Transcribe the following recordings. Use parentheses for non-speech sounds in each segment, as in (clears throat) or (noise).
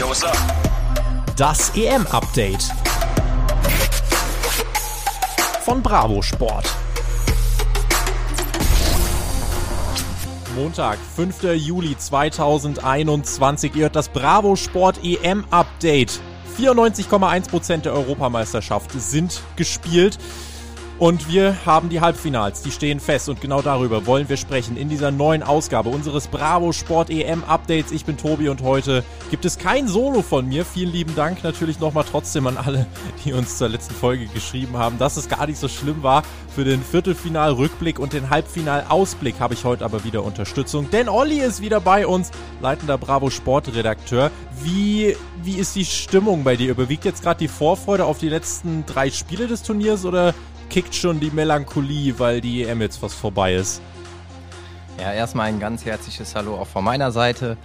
Yo, what's up? Das EM-Update von Bravo Sport. Montag, 5. Juli 2021. Ihr hört das Bravo Sport EM-Update. 94,1% der Europameisterschaft sind gespielt. Und wir haben die Halbfinals, die stehen fest und genau darüber wollen wir sprechen in dieser neuen Ausgabe unseres Bravo Sport EM Updates. Ich bin Tobi und heute gibt es kein Solo von mir. Vielen lieben Dank natürlich nochmal trotzdem an alle, die uns zur letzten Folge geschrieben haben, dass es gar nicht so schlimm war. Für den Viertelfinal-Rückblick und den Halbfinal-Ausblick habe ich heute aber wieder Unterstützung, denn Olli ist wieder bei uns, leitender Bravo Sport Redakteur. Wie, wie ist die Stimmung bei dir? Überwiegt jetzt gerade die Vorfreude auf die letzten drei Spiele des Turniers oder kickt schon die Melancholie, weil die EM jetzt fast vorbei ist. Ja, erstmal ein ganz herzliches Hallo auch von meiner Seite.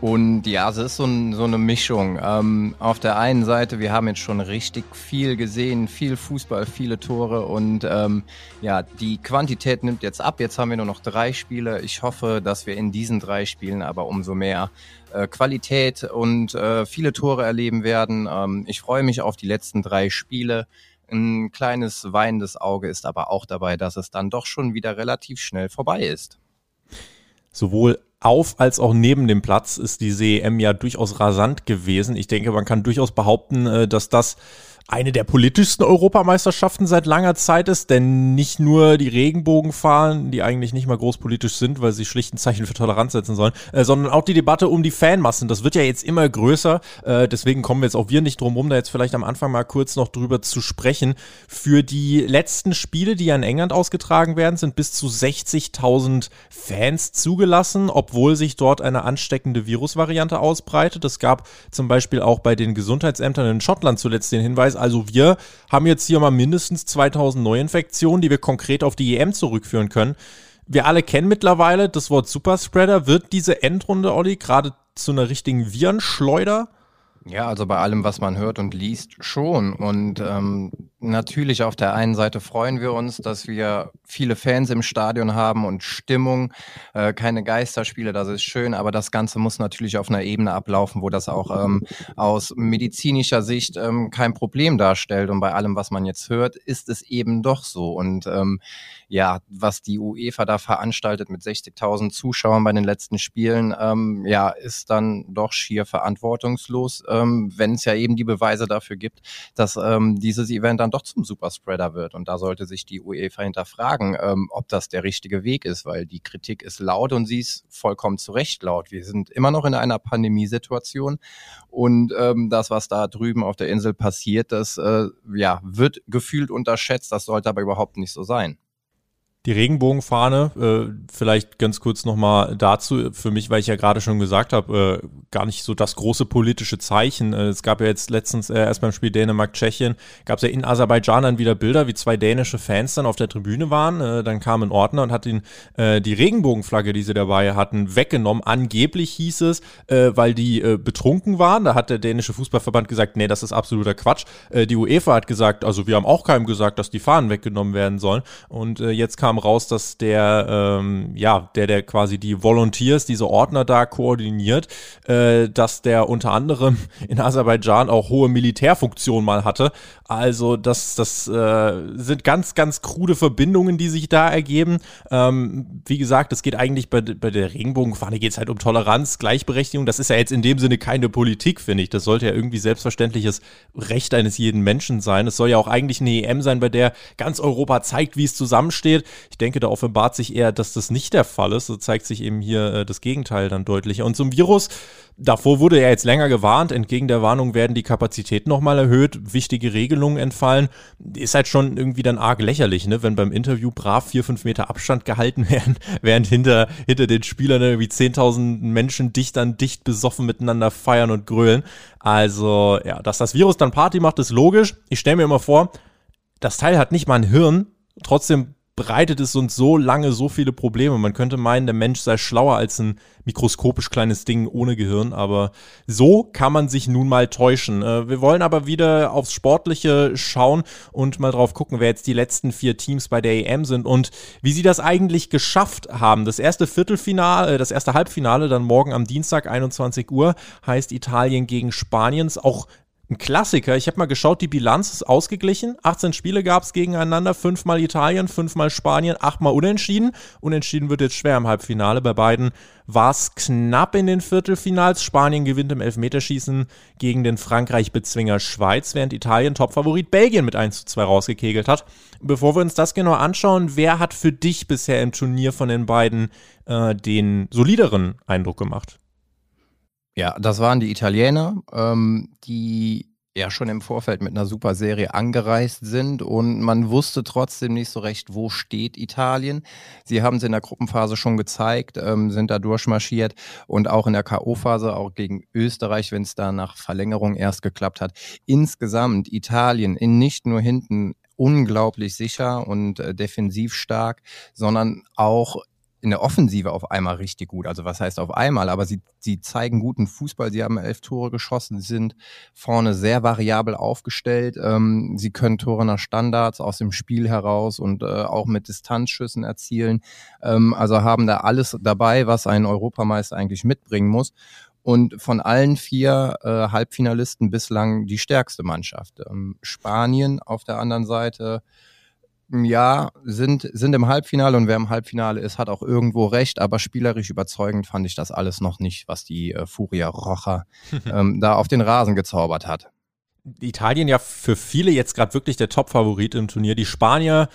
Und ja, es ist so, ein, so eine Mischung. Ähm, auf der einen Seite, wir haben jetzt schon richtig viel gesehen, viel Fußball, viele Tore und ähm, ja, die Quantität nimmt jetzt ab. Jetzt haben wir nur noch drei Spiele. Ich hoffe, dass wir in diesen drei Spielen aber umso mehr äh, Qualität und äh, viele Tore erleben werden. Ähm, ich freue mich auf die letzten drei Spiele. Ein kleines weinendes Auge ist aber auch dabei, dass es dann doch schon wieder relativ schnell vorbei ist. Sowohl auf als auch neben dem Platz ist die CEM ja durchaus rasant gewesen. Ich denke, man kann durchaus behaupten, äh, dass das eine der politischsten Europameisterschaften seit langer Zeit ist, denn nicht nur die Regenbogenfahnen, die eigentlich nicht mal großpolitisch sind, weil sie schlicht ein Zeichen für Toleranz setzen sollen, äh, sondern auch die Debatte um die Fanmassen. Das wird ja jetzt immer größer, äh, deswegen kommen jetzt auch wir nicht drum rum, da jetzt vielleicht am Anfang mal kurz noch drüber zu sprechen. Für die letzten Spiele, die ja in England ausgetragen werden, sind bis zu 60.000 Fans zugelassen, obwohl sich dort eine ansteckende Virusvariante ausbreitet. Es gab zum Beispiel auch bei den Gesundheitsämtern in Schottland zuletzt den Hinweis, also wir haben jetzt hier mal mindestens 2000 Neuinfektionen, die wir konkret auf die EM zurückführen können. Wir alle kennen mittlerweile das Wort Superspreader. Wird diese Endrunde, Olli, gerade zu einer richtigen Virenschleuder? Ja, also bei allem, was man hört und liest, schon. Und ähm, natürlich auf der einen Seite freuen wir uns, dass wir viele Fans im Stadion haben und Stimmung, äh, keine Geisterspiele, das ist schön, aber das Ganze muss natürlich auf einer Ebene ablaufen, wo das auch ähm, aus medizinischer Sicht ähm, kein Problem darstellt. Und bei allem, was man jetzt hört, ist es eben doch so. Und ähm, ja, was die UEFA da veranstaltet mit 60.000 Zuschauern bei den letzten Spielen, ähm, ja, ist dann doch schier verantwortungslos, ähm, wenn es ja eben die Beweise dafür gibt, dass ähm, dieses Event dann doch zum Superspreader wird. Und da sollte sich die UEFA hinterfragen, ähm, ob das der richtige Weg ist, weil die Kritik ist laut und sie ist vollkommen zu Recht laut. Wir sind immer noch in einer Pandemiesituation und ähm, das, was da drüben auf der Insel passiert, das äh, ja, wird gefühlt unterschätzt. Das sollte aber überhaupt nicht so sein. Die Regenbogenfahne, äh, vielleicht ganz kurz nochmal dazu, für mich, weil ich ja gerade schon gesagt habe, äh, gar nicht so das große politische Zeichen. Äh, es gab ja jetzt letztens äh, erst beim Spiel Dänemark-Tschechien, gab es ja in Aserbaidschan dann wieder Bilder, wie zwei dänische Fans dann auf der Tribüne waren. Äh, dann kam ein Ordner und hat ihn äh, die Regenbogenflagge, die sie dabei hatten, weggenommen. Angeblich hieß es, weil die betrunken waren. Da hat der dänische Fußballverband gesagt, nee, das ist absoluter Quatsch. Die UEFA hat gesagt, also wir haben auch keinem gesagt, dass die Fahnen weggenommen werden sollen. Und jetzt kam kam raus, dass der, ähm, ja, der, der quasi die Volunteers, diese Ordner da koordiniert, äh, dass der unter anderem in Aserbaidschan auch hohe Militärfunktionen mal hatte. Also das, das äh, sind ganz, ganz krude Verbindungen, die sich da ergeben. Ähm, wie gesagt, es geht eigentlich bei, bei der Regenbogenfahne geht es halt um Toleranz, Gleichberechtigung. Das ist ja jetzt in dem Sinne keine Politik, finde ich. Das sollte ja irgendwie selbstverständliches Recht eines jeden Menschen sein. Es soll ja auch eigentlich eine EM sein, bei der ganz Europa zeigt, wie es zusammensteht. Ich denke, da offenbart sich eher, dass das nicht der Fall ist. So zeigt sich eben hier äh, das Gegenteil dann deutlicher. Und zum Virus, davor wurde ja jetzt länger gewarnt. Entgegen der Warnung werden die Kapazitäten nochmal erhöht, wichtige Regelungen entfallen. Ist halt schon irgendwie dann arg lächerlich, ne? wenn beim Interview brav vier, fünf Meter Abstand gehalten (laughs) werden, während hinter, hinter den Spielern irgendwie 10.000 Menschen dicht an dicht besoffen miteinander feiern und grölen. Also, ja, dass das Virus dann Party macht, ist logisch. Ich stelle mir immer vor, das Teil hat nicht mal ein Hirn, trotzdem bereitet es uns so lange so viele Probleme. Man könnte meinen, der Mensch sei schlauer als ein mikroskopisch kleines Ding ohne Gehirn, aber so kann man sich nun mal täuschen. Äh, wir wollen aber wieder aufs Sportliche schauen und mal drauf gucken, wer jetzt die letzten vier Teams bei der EM sind und wie sie das eigentlich geschafft haben. Das erste Viertelfinale, äh, das erste Halbfinale, dann morgen am Dienstag 21 Uhr, heißt Italien gegen Spaniens. Auch ein Klassiker. Ich habe mal geschaut, die Bilanz ist ausgeglichen. 18 Spiele gab es gegeneinander, fünfmal Italien, fünfmal Spanien, achtmal Unentschieden. Unentschieden wird jetzt schwer im Halbfinale. Bei beiden war es knapp in den Viertelfinals. Spanien gewinnt im Elfmeterschießen gegen den Frankreich-Bezwinger Schweiz, während Italien Topfavorit Belgien mit 1 zu 2 rausgekegelt hat. Bevor wir uns das genau anschauen, wer hat für dich bisher im Turnier von den beiden äh, den solideren Eindruck gemacht? Ja, das waren die Italiener, ähm, die ja schon im Vorfeld mit einer super Serie angereist sind und man wusste trotzdem nicht so recht, wo steht Italien. Sie haben es in der Gruppenphase schon gezeigt, ähm, sind da durchmarschiert und auch in der K.O.-Phase, auch gegen Österreich, wenn es da nach Verlängerung erst geklappt hat. Insgesamt Italien in nicht nur hinten unglaublich sicher und äh, defensiv stark, sondern auch in der Offensive auf einmal richtig gut. Also was heißt auf einmal? Aber sie, sie zeigen guten Fußball. Sie haben elf Tore geschossen, sie sind vorne sehr variabel aufgestellt. Ähm, sie können Tore nach Standards aus dem Spiel heraus und äh, auch mit Distanzschüssen erzielen. Ähm, also haben da alles dabei, was ein Europameister eigentlich mitbringen muss. Und von allen vier äh, Halbfinalisten bislang die stärkste Mannschaft. Ähm, Spanien auf der anderen Seite ja, sind, sind im Halbfinale und wer im Halbfinale ist, hat auch irgendwo recht, aber spielerisch überzeugend fand ich das alles noch nicht, was die äh, Furia Rocha (laughs) ähm, da auf den Rasen gezaubert hat. Italien ja für viele jetzt gerade wirklich der Top-Favorit im Turnier. Die Spanier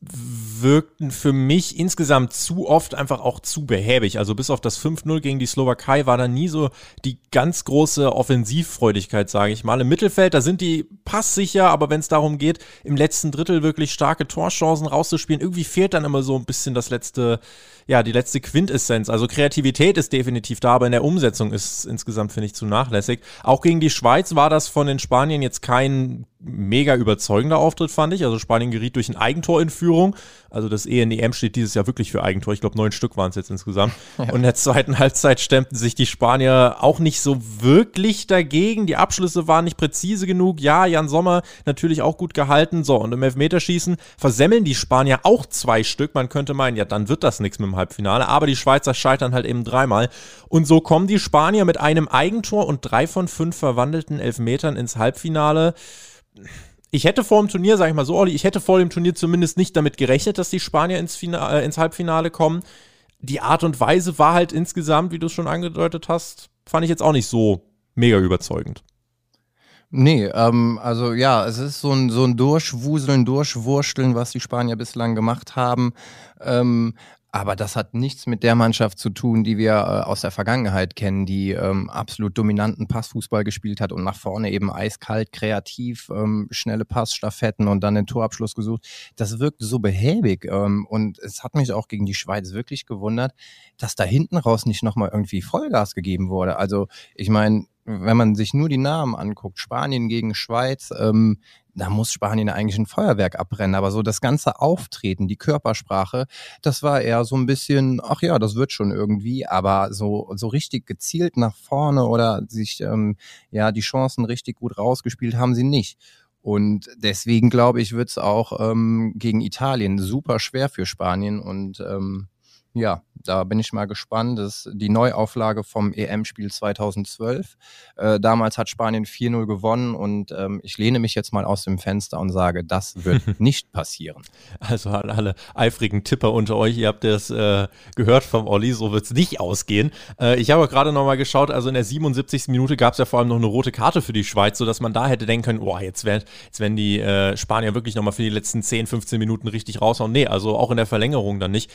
wirkten für mich insgesamt zu oft einfach auch zu behäbig. Also bis auf das 5-0 gegen die Slowakei war da nie so die ganz große Offensivfreudigkeit, sage ich mal. Im Mittelfeld, da sind die passsicher, aber wenn es darum geht, im letzten Drittel wirklich starke Torchancen rauszuspielen, irgendwie fehlt dann immer so ein bisschen das letzte, ja, die letzte Quintessenz. Also Kreativität ist definitiv da, aber in der Umsetzung ist insgesamt, finde ich, zu nachlässig. Auch gegen die Schweiz war das von den Spaniern jetzt kein mega überzeugender Auftritt, fand ich. Also Spanien geriet durch ein Eigentor in Führung. Also das ENEM steht dieses Jahr wirklich für Eigentor. Ich glaube, neun Stück waren es jetzt insgesamt. (laughs) Ja. Und in der zweiten Halbzeit stemmten sich die Spanier auch nicht so wirklich dagegen. Die Abschlüsse waren nicht präzise genug. Ja, Jan Sommer natürlich auch gut gehalten. So, und im Elfmeterschießen versemmeln die Spanier auch zwei Stück. Man könnte meinen, ja, dann wird das nichts mit dem Halbfinale. Aber die Schweizer scheitern halt eben dreimal. Und so kommen die Spanier mit einem Eigentor und drei von fünf verwandelten Elfmetern ins Halbfinale ich hätte vor dem Turnier, sag ich mal so, Olli, ich hätte vor dem Turnier zumindest nicht damit gerechnet, dass die Spanier ins, Finale, äh, ins Halbfinale kommen. Die Art und Weise war halt insgesamt, wie du es schon angedeutet hast, fand ich jetzt auch nicht so mega überzeugend. Nee, ähm, also ja, es ist so ein, so ein Durchwuseln, Durchwursteln, was die Spanier bislang gemacht haben. Ähm, aber das hat nichts mit der Mannschaft zu tun, die wir äh, aus der Vergangenheit kennen, die ähm, absolut dominanten Passfußball gespielt hat und nach vorne eben eiskalt, kreativ, ähm, schnelle Passstaffetten und dann den Torabschluss gesucht. Das wirkt so behäbig ähm, und es hat mich auch gegen die Schweiz wirklich gewundert, dass da hinten raus nicht nochmal irgendwie Vollgas gegeben wurde. Also ich meine, wenn man sich nur die Namen anguckt, Spanien gegen Schweiz, ähm, da muss Spanien eigentlich ein Feuerwerk abbrennen. Aber so das ganze Auftreten, die Körpersprache, das war eher so ein bisschen, ach ja, das wird schon irgendwie, aber so, so richtig gezielt nach vorne oder sich ähm, ja die Chancen richtig gut rausgespielt haben sie nicht. Und deswegen glaube ich, wird es auch ähm, gegen Italien super schwer für Spanien und ähm, ja, da bin ich mal gespannt. Das ist die Neuauflage vom EM-Spiel 2012. Äh, damals hat Spanien 4-0 gewonnen und ähm, ich lehne mich jetzt mal aus dem Fenster und sage, das wird (laughs) nicht passieren. Also alle, alle, eifrigen Tipper unter euch, ihr habt das äh, gehört vom Olli, so wird es nicht ausgehen. Äh, ich habe gerade nochmal geschaut, also in der 77. Minute gab es ja vor allem noch eine rote Karte für die Schweiz, sodass man da hätte denken können, boah, jetzt werden, jetzt werden die äh, Spanier wirklich nochmal für die letzten 10, 15 Minuten richtig raushauen. Nee, also auch in der Verlängerung dann nicht.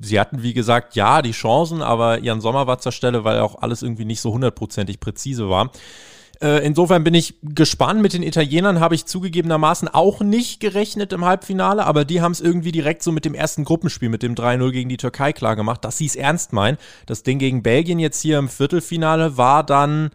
Sie hatten, wie gesagt, gesagt, ja, die Chancen, aber Jan Sommer war zur Stelle, weil auch alles irgendwie nicht so hundertprozentig präzise war. Äh, insofern bin ich gespannt. Mit den Italienern habe ich zugegebenermaßen auch nicht gerechnet im Halbfinale, aber die haben es irgendwie direkt so mit dem ersten Gruppenspiel, mit dem 3-0 gegen die Türkei klar gemacht, dass sie es ernst meinen. Das Ding gegen Belgien jetzt hier im Viertelfinale war dann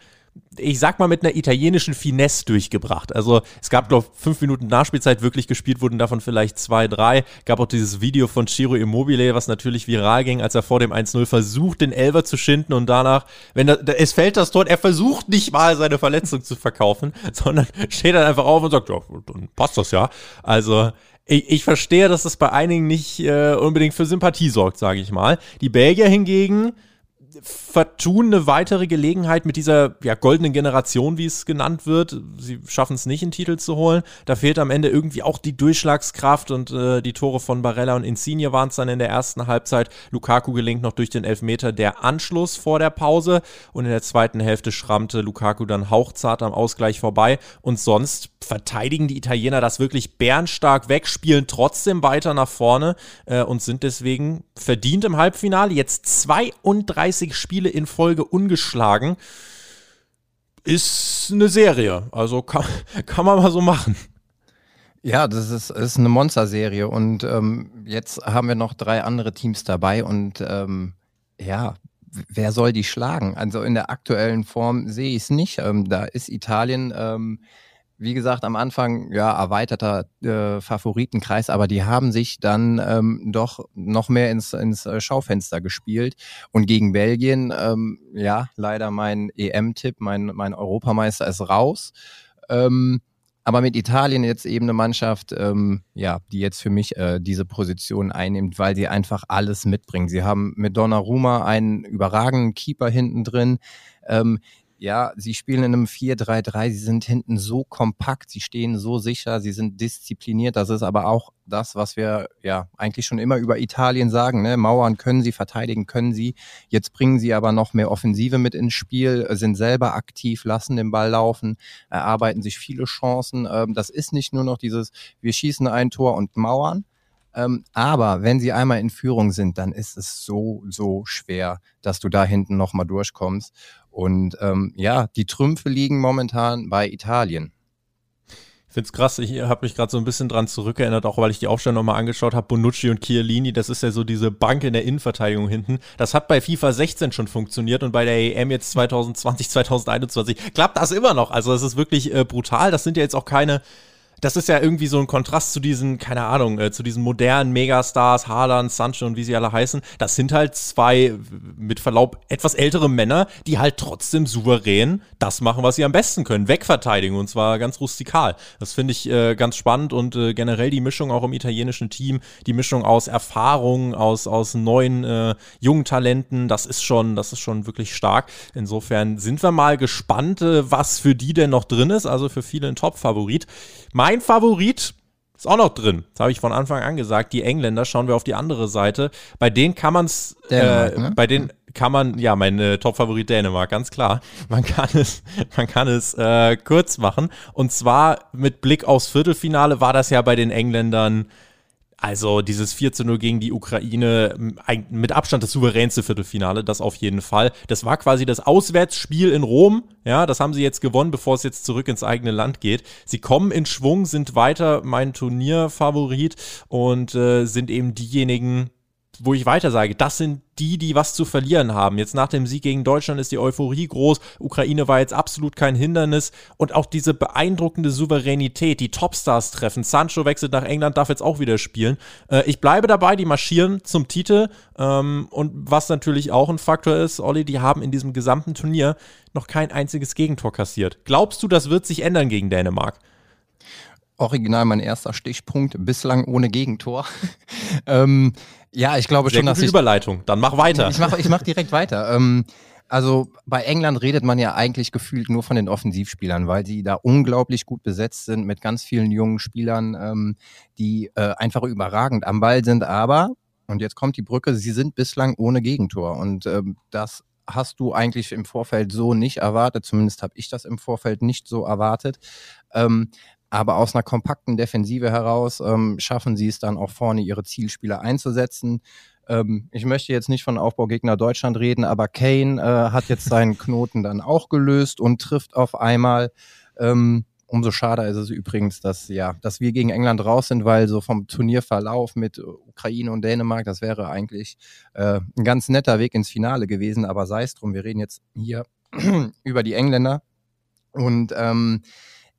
ich sag mal, mit einer italienischen Finesse durchgebracht. Also es gab, glaube fünf Minuten Nachspielzeit wirklich gespielt wurden, davon vielleicht zwei, drei. Gab auch dieses Video von Ciro Immobile, was natürlich viral ging, als er vor dem 1-0 versucht, den Elver zu schinden und danach, wenn da, es fällt das Tor, er versucht nicht mal seine Verletzung zu verkaufen, (laughs) sondern steht dann einfach auf und sagt, ja, dann passt das ja. Also ich, ich verstehe, dass das bei einigen nicht äh, unbedingt für Sympathie sorgt, sage ich mal. Die Belgier hingegen vertun eine weitere Gelegenheit mit dieser ja, goldenen Generation, wie es genannt wird. Sie schaffen es nicht, einen Titel zu holen. Da fehlt am Ende irgendwie auch die Durchschlagskraft und äh, die Tore von Barella und Insigne waren es dann in der ersten Halbzeit. Lukaku gelingt noch durch den Elfmeter der Anschluss vor der Pause und in der zweiten Hälfte schrammte Lukaku dann hauchzart am Ausgleich vorbei und sonst verteidigen die Italiener das wirklich bärenstark weg, spielen trotzdem weiter nach vorne äh, und sind deswegen verdient im Halbfinale. Jetzt 32 Spiele in Folge ungeschlagen. Ist eine Serie. Also kann, (laughs) kann man mal so machen. Ja, das ist, ist eine Monsterserie und ähm, jetzt haben wir noch drei andere Teams dabei und ähm, ja, wer soll die schlagen? Also in der aktuellen Form sehe ich es nicht. Ähm, da ist Italien ähm, wie gesagt, am Anfang ja erweiterter äh, Favoritenkreis, aber die haben sich dann ähm, doch noch mehr ins, ins äh, Schaufenster gespielt. Und gegen Belgien, ähm, ja, leider mein EM-Tipp, mein, mein Europameister ist raus. Ähm, aber mit Italien jetzt eben eine Mannschaft, ähm, ja, die jetzt für mich äh, diese Position einnimmt, weil sie einfach alles mitbringen. Sie haben mit Donnarumma einen überragenden Keeper hinten drin. Ähm, ja, sie spielen in einem 4-3-3, sie sind hinten so kompakt, sie stehen so sicher, sie sind diszipliniert. Das ist aber auch das, was wir ja eigentlich schon immer über Italien sagen. Ne? Mauern können sie, verteidigen können sie. Jetzt bringen sie aber noch mehr Offensive mit ins Spiel, sind selber aktiv, lassen den Ball laufen, erarbeiten sich viele Chancen. Ähm, das ist nicht nur noch dieses, wir schießen ein Tor und Mauern, ähm, aber wenn sie einmal in Führung sind, dann ist es so, so schwer, dass du da hinten nochmal durchkommst. Und ähm, ja, die Trümpfe liegen momentan bei Italien. Ich finde es krass, ich habe mich gerade so ein bisschen dran zurückerinnert, auch weil ich die Aufstellung nochmal angeschaut habe. Bonucci und Chiellini, das ist ja so diese Bank in der Innenverteidigung hinten. Das hat bei FIFA 16 schon funktioniert und bei der EM jetzt 2020, 2021 klappt das immer noch. Also es ist wirklich äh, brutal. Das sind ja jetzt auch keine das ist ja irgendwie so ein Kontrast zu diesen, keine Ahnung, äh, zu diesen modernen Megastars, Haaland, Sancho und wie sie alle heißen. Das sind halt zwei, mit Verlaub, etwas ältere Männer, die halt trotzdem souverän das machen, was sie am besten können. Wegverteidigen und zwar ganz rustikal. Das finde ich äh, ganz spannend und äh, generell die Mischung auch im italienischen Team, die Mischung aus Erfahrung, aus, aus neuen äh, jungen Talenten, das ist schon, das ist schon wirklich stark. Insofern sind wir mal gespannt, äh, was für die denn noch drin ist. Also für viele ein Top-Favorit. Mein Favorit ist auch noch drin. Das habe ich von Anfang an gesagt. Die Engländer, schauen wir auf die andere Seite. Bei denen kann man es, äh, ne? bei denen kann man, ja, mein äh, Top-Favorit Dänemark, ganz klar. Man kann es, (laughs) man kann es äh, kurz machen. Und zwar mit Blick aufs Viertelfinale war das ja bei den Engländern also dieses 4 zu 0 gegen die Ukraine, mit Abstand das souveränste Viertelfinale, das auf jeden Fall. Das war quasi das Auswärtsspiel in Rom. Ja, das haben sie jetzt gewonnen, bevor es jetzt zurück ins eigene Land geht. Sie kommen in Schwung, sind weiter mein Turnierfavorit und äh, sind eben diejenigen, wo ich weiter sage, das sind die, die was zu verlieren haben. Jetzt nach dem Sieg gegen Deutschland ist die Euphorie groß. Ukraine war jetzt absolut kein Hindernis. Und auch diese beeindruckende Souveränität, die Topstars treffen. Sancho wechselt nach England, darf jetzt auch wieder spielen. Äh, ich bleibe dabei, die marschieren zum Titel. Ähm, und was natürlich auch ein Faktor ist, Olli, die haben in diesem gesamten Turnier noch kein einziges Gegentor kassiert. Glaubst du, das wird sich ändern gegen Dänemark? Original mein erster Stichpunkt, bislang ohne Gegentor. (laughs) ähm, ja, ich glaube Sehr schon, dass ich. Überleitung, dann mach weiter. Ich mache ich mach direkt (laughs) weiter. Ähm, also bei England redet man ja eigentlich gefühlt nur von den Offensivspielern, weil sie da unglaublich gut besetzt sind mit ganz vielen jungen Spielern, ähm, die äh, einfach überragend am Ball sind. Aber, und jetzt kommt die Brücke, sie sind bislang ohne Gegentor. Und ähm, das hast du eigentlich im Vorfeld so nicht erwartet. Zumindest habe ich das im Vorfeld nicht so erwartet. Ähm, aber aus einer kompakten Defensive heraus ähm, schaffen sie es dann auch vorne, ihre Zielspieler einzusetzen. Ähm, ich möchte jetzt nicht von Aufbaugegner Deutschland reden, aber Kane äh, hat jetzt seinen Knoten dann auch gelöst und trifft auf einmal. Ähm, umso schade ist es übrigens, dass ja, dass wir gegen England raus sind, weil so vom Turnierverlauf mit Ukraine und Dänemark, das wäre eigentlich äh, ein ganz netter Weg ins Finale gewesen. Aber sei es drum, wir reden jetzt hier (clears throat) über die Engländer. Und ähm,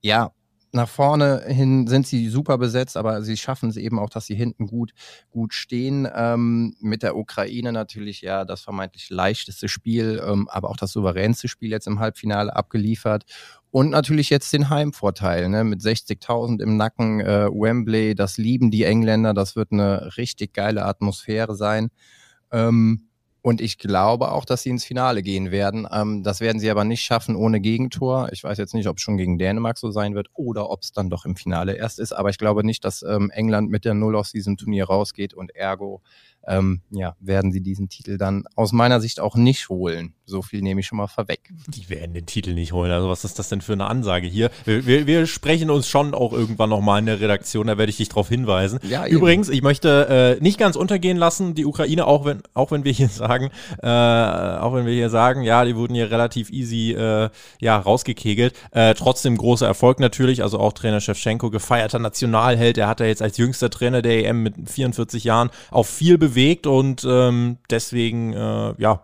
ja, nach vorne hin sind sie super besetzt, aber sie schaffen es eben auch, dass sie hinten gut, gut stehen. Ähm, mit der Ukraine natürlich ja das vermeintlich leichteste Spiel, ähm, aber auch das souveränste Spiel jetzt im Halbfinale abgeliefert. Und natürlich jetzt den Heimvorteil, ne? mit 60.000 im Nacken, äh, Wembley, das lieben die Engländer, das wird eine richtig geile Atmosphäre sein. Ähm, und ich glaube auch, dass sie ins Finale gehen werden. Ähm, das werden sie aber nicht schaffen ohne Gegentor. Ich weiß jetzt nicht, ob es schon gegen Dänemark so sein wird oder ob es dann doch im Finale erst ist. Aber ich glaube nicht, dass ähm, England mit der Null aus diesem Turnier rausgeht und ergo ähm, ja, werden sie diesen Titel dann aus meiner Sicht auch nicht holen. So viel nehme ich schon mal vorweg. Die werden den Titel nicht holen. Also was ist das denn für eine Ansage hier? Wir, wir, wir sprechen uns schon auch irgendwann nochmal in der Redaktion, da werde ich dich darauf hinweisen. Ja, Übrigens, ich möchte äh, nicht ganz untergehen lassen, die Ukraine, auch wenn, auch wenn wir hier sagen, äh, auch wenn wir hier sagen, ja, die wurden hier relativ easy äh, ja, rausgekegelt. Äh, trotzdem großer Erfolg natürlich, also auch Trainer Shevchenko, gefeierter Nationalheld. Er hat ja jetzt als jüngster Trainer der EM mit 44 Jahren auch viel bewegt bewegt und ähm, deswegen, äh, ja,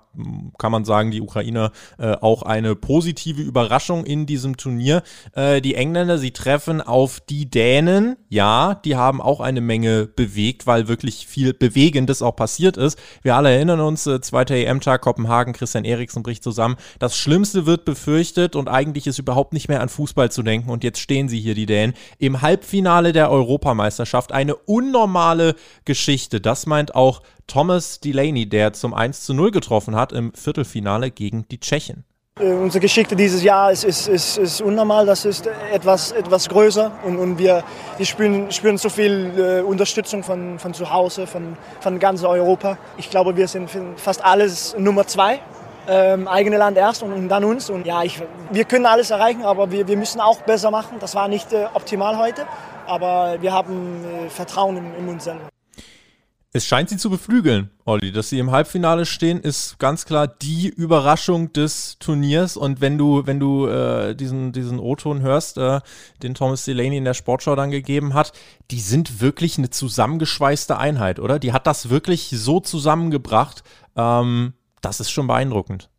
kann man sagen, die Ukrainer äh, auch eine positive Überraschung in diesem Turnier. Äh, die Engländer, sie treffen auf die Dänen. Ja, die haben auch eine Menge bewegt, weil wirklich viel Bewegendes auch passiert ist. Wir alle erinnern uns, äh, zweiter EM-Tag, Kopenhagen, Christian Eriksen bricht zusammen. Das Schlimmste wird befürchtet und eigentlich ist überhaupt nicht mehr an Fußball zu denken. Und jetzt stehen sie hier, die Dänen, im Halbfinale der Europameisterschaft. Eine unnormale Geschichte. Das meint auch Thomas Delaney, der zum 1 zu 0 getroffen hat im Viertelfinale gegen die Tschechen. Äh, unsere Geschichte dieses Jahr ist, ist, ist, ist, unnormal, das ist etwas, etwas größer und, und wir, wir spüren, spüren so viel äh, Unterstützung von, von zu Hause, von, von ganz Europa. Ich glaube, wir sind fast alles Nummer zwei. Ähm, eigene Land erst und, und, dann uns. Und ja, ich, wir können alles erreichen, aber wir, wir müssen auch besser machen. Das war nicht äh, optimal heute, aber wir haben äh, Vertrauen in, in uns selber. Es scheint sie zu beflügeln, Olli. Dass sie im Halbfinale stehen, ist ganz klar die Überraschung des Turniers. Und wenn du, wenn du äh, diesen, diesen O-Ton hörst, äh, den Thomas Delaney in der Sportschau dann gegeben hat, die sind wirklich eine zusammengeschweißte Einheit, oder? Die hat das wirklich so zusammengebracht. Ähm, das ist schon beeindruckend.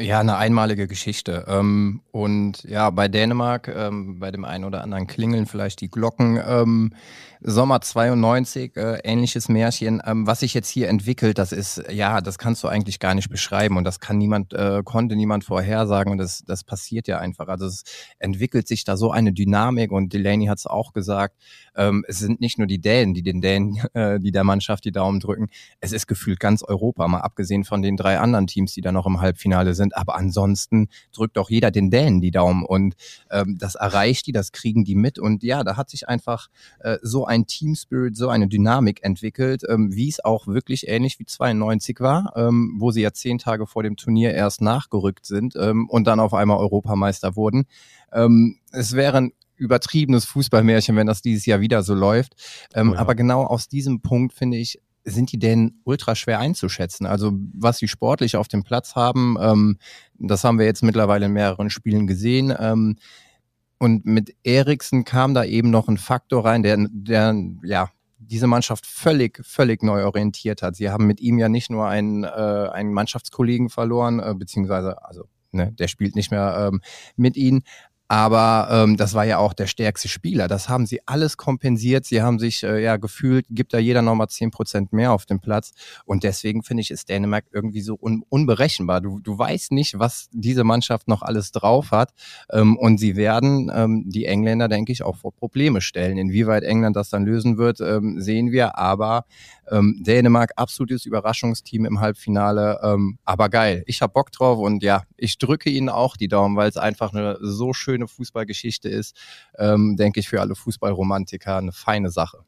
Ja, eine einmalige Geschichte. Ähm, und ja, bei Dänemark, ähm, bei dem einen oder anderen klingeln vielleicht die Glocken. Ähm, Sommer 92, äh, ähnliches Märchen. Ähm, was sich jetzt hier entwickelt, das ist, ja, das kannst du eigentlich gar nicht beschreiben und das kann niemand, äh, konnte niemand vorhersagen und das, das passiert ja einfach. Also es entwickelt sich da so eine Dynamik und Delaney hat es auch gesagt, ähm, es sind nicht nur die Dänen, die den Dänen, (laughs) äh, die der Mannschaft die Daumen drücken, es ist gefühlt ganz Europa, mal abgesehen von den drei anderen Teams, die da noch im Halbfinale sind, aber ansonsten drückt auch jeder den Dänen die Daumen und ähm, das erreicht die, das kriegen die mit und ja, da hat sich einfach äh, so ein Team Spirit, so eine Dynamik entwickelt, ähm, wie es auch wirklich ähnlich wie 92 war, ähm, wo sie ja zehn Tage vor dem Turnier erst nachgerückt sind ähm, und dann auf einmal Europameister wurden. Ähm, es wäre ein übertriebenes Fußballmärchen, wenn das dieses Jahr wieder so läuft. Ähm, oh ja. Aber genau aus diesem Punkt finde ich, sind die denn ultra schwer einzuschätzen. Also was sie sportlich auf dem Platz haben, ähm, das haben wir jetzt mittlerweile in mehreren Spielen gesehen. Ähm, und mit Eriksen kam da eben noch ein Faktor rein, der, der ja diese Mannschaft völlig, völlig neu orientiert hat. Sie haben mit ihm ja nicht nur einen, äh, einen Mannschaftskollegen verloren, äh, beziehungsweise, also ne, der spielt nicht mehr ähm, mit ihnen, aber ähm, das war ja auch der stärkste Spieler. Das haben sie alles kompensiert. Sie haben sich äh, ja gefühlt, gibt da jeder nochmal zehn Prozent mehr auf dem Platz. Und deswegen finde ich, ist Dänemark irgendwie so un unberechenbar. Du, du weißt nicht, was diese Mannschaft noch alles drauf hat. Ähm, und sie werden ähm, die Engländer, denke ich, auch vor Probleme stellen. Inwieweit England das dann lösen wird, ähm, sehen wir. Aber ähm, Dänemark, absolutes Überraschungsteam im Halbfinale. Ähm, aber geil. Ich habe Bock drauf und ja, ich drücke ihnen auch die Daumen, weil es einfach eine so schöne Fußballgeschichte ist. Ähm, denke ich für alle Fußballromantiker eine feine Sache.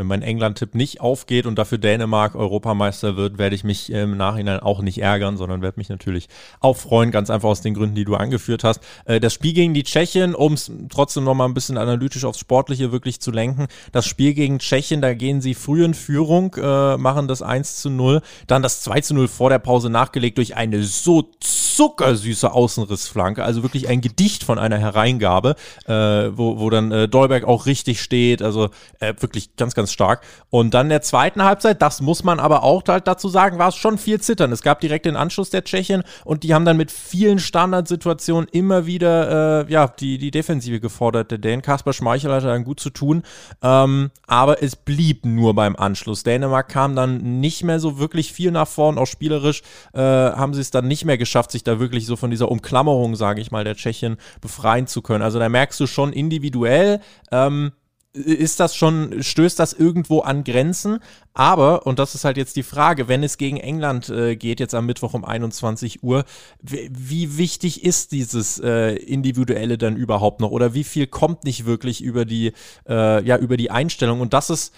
Wenn mein England-Tipp nicht aufgeht und dafür Dänemark Europameister wird, werde ich mich im Nachhinein auch nicht ärgern, sondern werde mich natürlich auch freuen, ganz einfach aus den Gründen, die du angeführt hast. Äh, das Spiel gegen die Tschechien, um es trotzdem nochmal ein bisschen analytisch aufs Sportliche wirklich zu lenken. Das Spiel gegen Tschechien, da gehen sie früh in Führung, äh, machen das 1 zu 0, dann das 2 zu 0 vor der Pause nachgelegt durch eine so zuckersüße Außenrissflanke, also wirklich ein Gedicht von einer Hereingabe, äh, wo, wo dann Dolberg auch richtig steht, also wirklich ganz, ganz ganz stark. Und dann in der zweiten Halbzeit, das muss man aber auch halt dazu sagen, war es schon viel Zittern. Es gab direkt den Anschluss der Tschechien und die haben dann mit vielen Standardsituationen immer wieder äh, ja, die, die Defensive gefordert. Der Dan Kasper Schmeichel hatte dann gut zu tun. Ähm, aber es blieb nur beim Anschluss. Dänemark kam dann nicht mehr so wirklich viel nach vorn, auch spielerisch äh, haben sie es dann nicht mehr geschafft, sich da wirklich so von dieser Umklammerung, sage ich mal, der Tschechien befreien zu können. Also da merkst du schon individuell, ähm, ist das schon, stößt das irgendwo an Grenzen? Aber, und das ist halt jetzt die Frage, wenn es gegen England äh, geht, jetzt am Mittwoch um 21 Uhr, wie wichtig ist dieses äh, Individuelle dann überhaupt noch? Oder wie viel kommt nicht wirklich über die, äh, ja, über die Einstellung? Und das ist,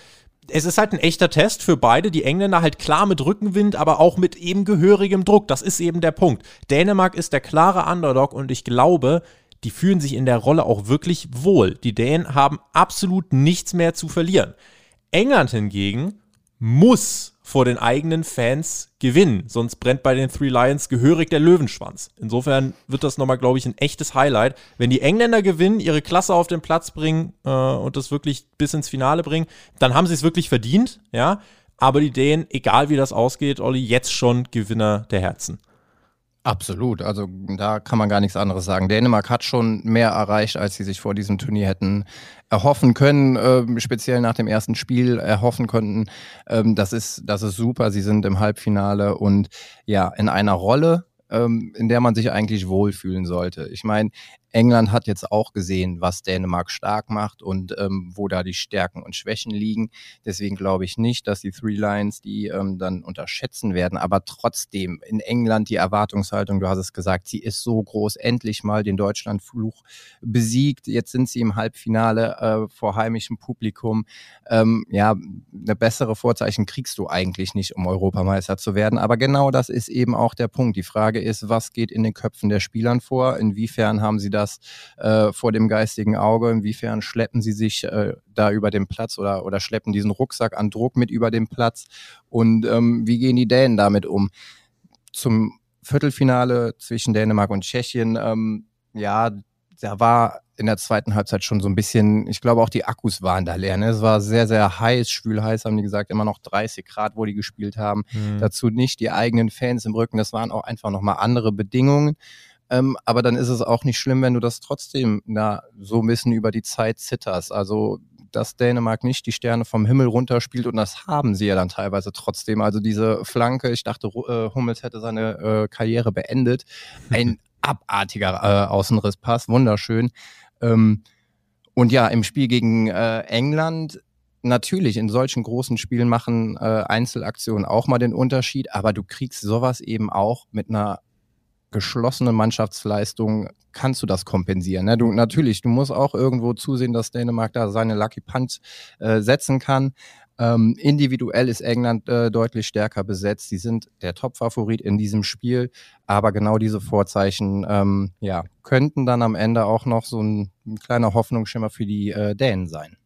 es ist halt ein echter Test für beide. Die Engländer halt klar mit Rückenwind, aber auch mit eben gehörigem Druck. Das ist eben der Punkt. Dänemark ist der klare Underdog und ich glaube, die fühlen sich in der Rolle auch wirklich wohl. Die Dänen haben absolut nichts mehr zu verlieren. England hingegen muss vor den eigenen Fans gewinnen, sonst brennt bei den Three Lions gehörig der Löwenschwanz. Insofern wird das nochmal, glaube ich, ein echtes Highlight. Wenn die Engländer gewinnen, ihre Klasse auf den Platz bringen äh, und das wirklich bis ins Finale bringen, dann haben sie es wirklich verdient, ja. Aber die Dänen, egal wie das ausgeht, Olli, jetzt schon Gewinner der Herzen. Absolut, also da kann man gar nichts anderes sagen. Dänemark hat schon mehr erreicht, als sie sich vor diesem Turnier hätten erhoffen können, äh, speziell nach dem ersten Spiel erhoffen konnten. Ähm, das, ist, das ist super, sie sind im Halbfinale und ja, in einer Rolle, ähm, in der man sich eigentlich wohlfühlen sollte. Ich meine, England hat jetzt auch gesehen, was Dänemark stark macht und ähm, wo da die Stärken und Schwächen liegen. Deswegen glaube ich nicht, dass die Three Lions die ähm, dann unterschätzen werden. Aber trotzdem in England die Erwartungshaltung, du hast es gesagt, sie ist so groß, endlich mal den Deutschlandfluch besiegt. Jetzt sind sie im Halbfinale äh, vor heimischem Publikum. Ähm, ja, eine bessere Vorzeichen kriegst du eigentlich nicht, um Europameister zu werden. Aber genau das ist eben auch der Punkt. Die Frage ist, was geht in den Köpfen der Spielern vor? Inwiefern haben sie da das äh, vor dem geistigen Auge? Inwiefern schleppen sie sich äh, da über den Platz oder, oder schleppen diesen Rucksack an Druck mit über den Platz? Und ähm, wie gehen die Dänen damit um? Zum Viertelfinale zwischen Dänemark und Tschechien, ähm, ja, da war in der zweiten Halbzeit schon so ein bisschen, ich glaube auch die Akkus waren da leer. Ne? Es war sehr, sehr heiß, schwül heiß, haben die gesagt, immer noch 30 Grad, wo die gespielt haben. Mhm. Dazu nicht die eigenen Fans im Rücken. Das waren auch einfach nochmal andere Bedingungen. Ähm, aber dann ist es auch nicht schlimm, wenn du das trotzdem na, so ein bisschen über die Zeit zitterst. Also dass Dänemark nicht die Sterne vom Himmel runterspielt und das haben sie ja dann teilweise trotzdem. Also diese Flanke, ich dachte, äh, Hummels hätte seine äh, Karriere beendet. Ein (laughs) abartiger äh, Außenrisspass, wunderschön. Ähm, und ja, im Spiel gegen äh, England natürlich in solchen großen Spielen machen äh, Einzelaktionen auch mal den Unterschied, aber du kriegst sowas eben auch mit einer geschlossene Mannschaftsleistung kannst du das kompensieren. Ne? Du, natürlich, du musst auch irgendwo zusehen, dass Dänemark da seine Lucky Punch äh, setzen kann. Ähm, individuell ist England äh, deutlich stärker besetzt. Sie sind der Top-Favorit in diesem Spiel, aber genau diese Vorzeichen ähm, ja, könnten dann am Ende auch noch so ein, ein kleiner Hoffnungsschimmer für die äh, Dänen sein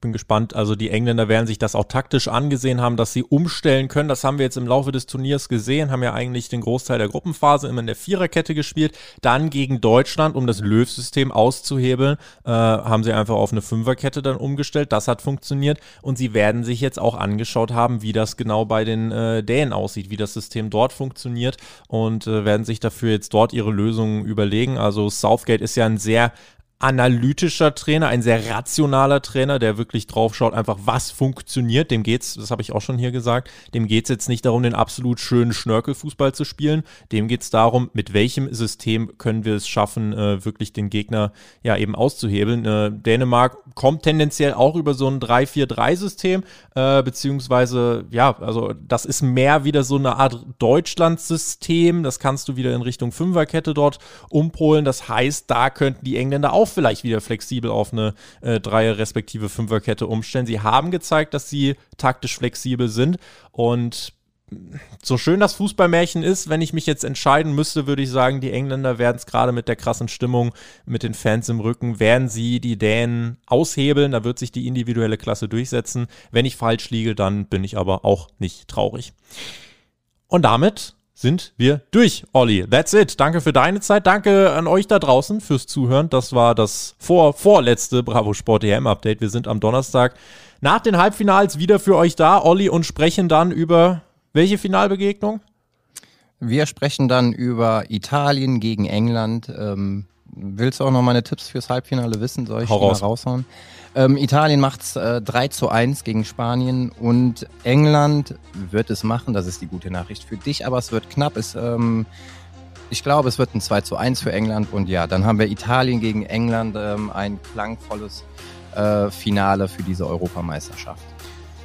bin gespannt. Also die Engländer werden sich das auch taktisch angesehen haben, dass sie umstellen können. Das haben wir jetzt im Laufe des Turniers gesehen, haben ja eigentlich den Großteil der Gruppenphase immer in der Viererkette gespielt. Dann gegen Deutschland, um das Löw-System auszuhebeln, äh, haben sie einfach auf eine Fünferkette dann umgestellt. Das hat funktioniert. Und sie werden sich jetzt auch angeschaut haben, wie das genau bei den äh, Dänen aussieht, wie das System dort funktioniert und äh, werden sich dafür jetzt dort ihre Lösungen überlegen. Also Southgate ist ja ein sehr analytischer Trainer, ein sehr rationaler Trainer, der wirklich drauf schaut, einfach was funktioniert. Dem geht's, das habe ich auch schon hier gesagt, dem geht's jetzt nicht darum, den absolut schönen Schnörkelfußball zu spielen. Dem geht's darum, mit welchem System können wir es schaffen, äh, wirklich den Gegner ja eben auszuhebeln. Äh, Dänemark kommt tendenziell auch über so ein 3-4-3-System, äh, beziehungsweise, ja, also das ist mehr wieder so eine Art Deutschland-System. Das kannst du wieder in Richtung Fünferkette dort umpolen. Das heißt, da könnten die Engländer auch vielleicht wieder flexibel auf eine äh, Dreier- respektive Fünferkette umstellen. Sie haben gezeigt, dass sie taktisch flexibel sind und so schön das Fußballmärchen ist, wenn ich mich jetzt entscheiden müsste, würde ich sagen, die Engländer werden es gerade mit der krassen Stimmung, mit den Fans im Rücken, werden sie die Dänen aushebeln. Da wird sich die individuelle Klasse durchsetzen. Wenn ich falsch liege, dann bin ich aber auch nicht traurig. Und damit sind wir durch, Olli. That's it. Danke für deine Zeit. Danke an euch da draußen fürs Zuhören. Das war das vor, vorletzte Bravo Sport EM Update. Wir sind am Donnerstag nach den Halbfinals wieder für euch da, Olli, und sprechen dann über welche Finalbegegnung? Wir sprechen dann über Italien gegen England. Ähm, willst du auch noch meine Tipps fürs Halbfinale wissen? Soll ich Hau raus. mal raushauen? Ähm, Italien macht's äh, 3 zu 1 gegen Spanien und England wird es machen. Das ist die gute Nachricht für dich, aber es wird knapp. Es, ähm, ich glaube, es wird ein 2 zu 1 für England und ja, dann haben wir Italien gegen England, ähm, ein klangvolles äh, Finale für diese Europameisterschaft.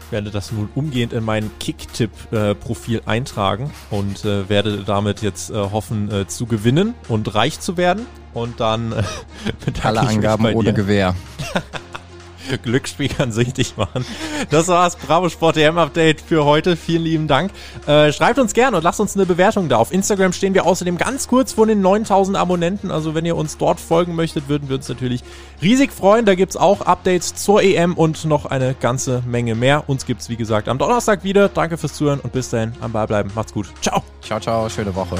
Ich werde das nun umgehend in mein Kicktipp-Profil eintragen und äh, werde damit jetzt äh, hoffen äh, zu gewinnen und reich zu werden. Und dann äh, (laughs) Alle Angaben ohne Gewehr. (laughs) (laughs) Glücksspiel kann süchtig machen. Das war's. Bravo Sport EM Update für heute. Vielen lieben Dank. Äh, schreibt uns gerne und lasst uns eine Bewertung da. Auf Instagram stehen wir außerdem ganz kurz vor den 9000 Abonnenten. Also wenn ihr uns dort folgen möchtet, würden wir uns natürlich riesig freuen. Da gibt's auch Updates zur EM und noch eine ganze Menge mehr. Uns gibt's wie gesagt am Donnerstag wieder. Danke fürs Zuhören und bis dahin am Ball bleiben. Macht's gut. Ciao. Ciao, ciao. Schöne Woche.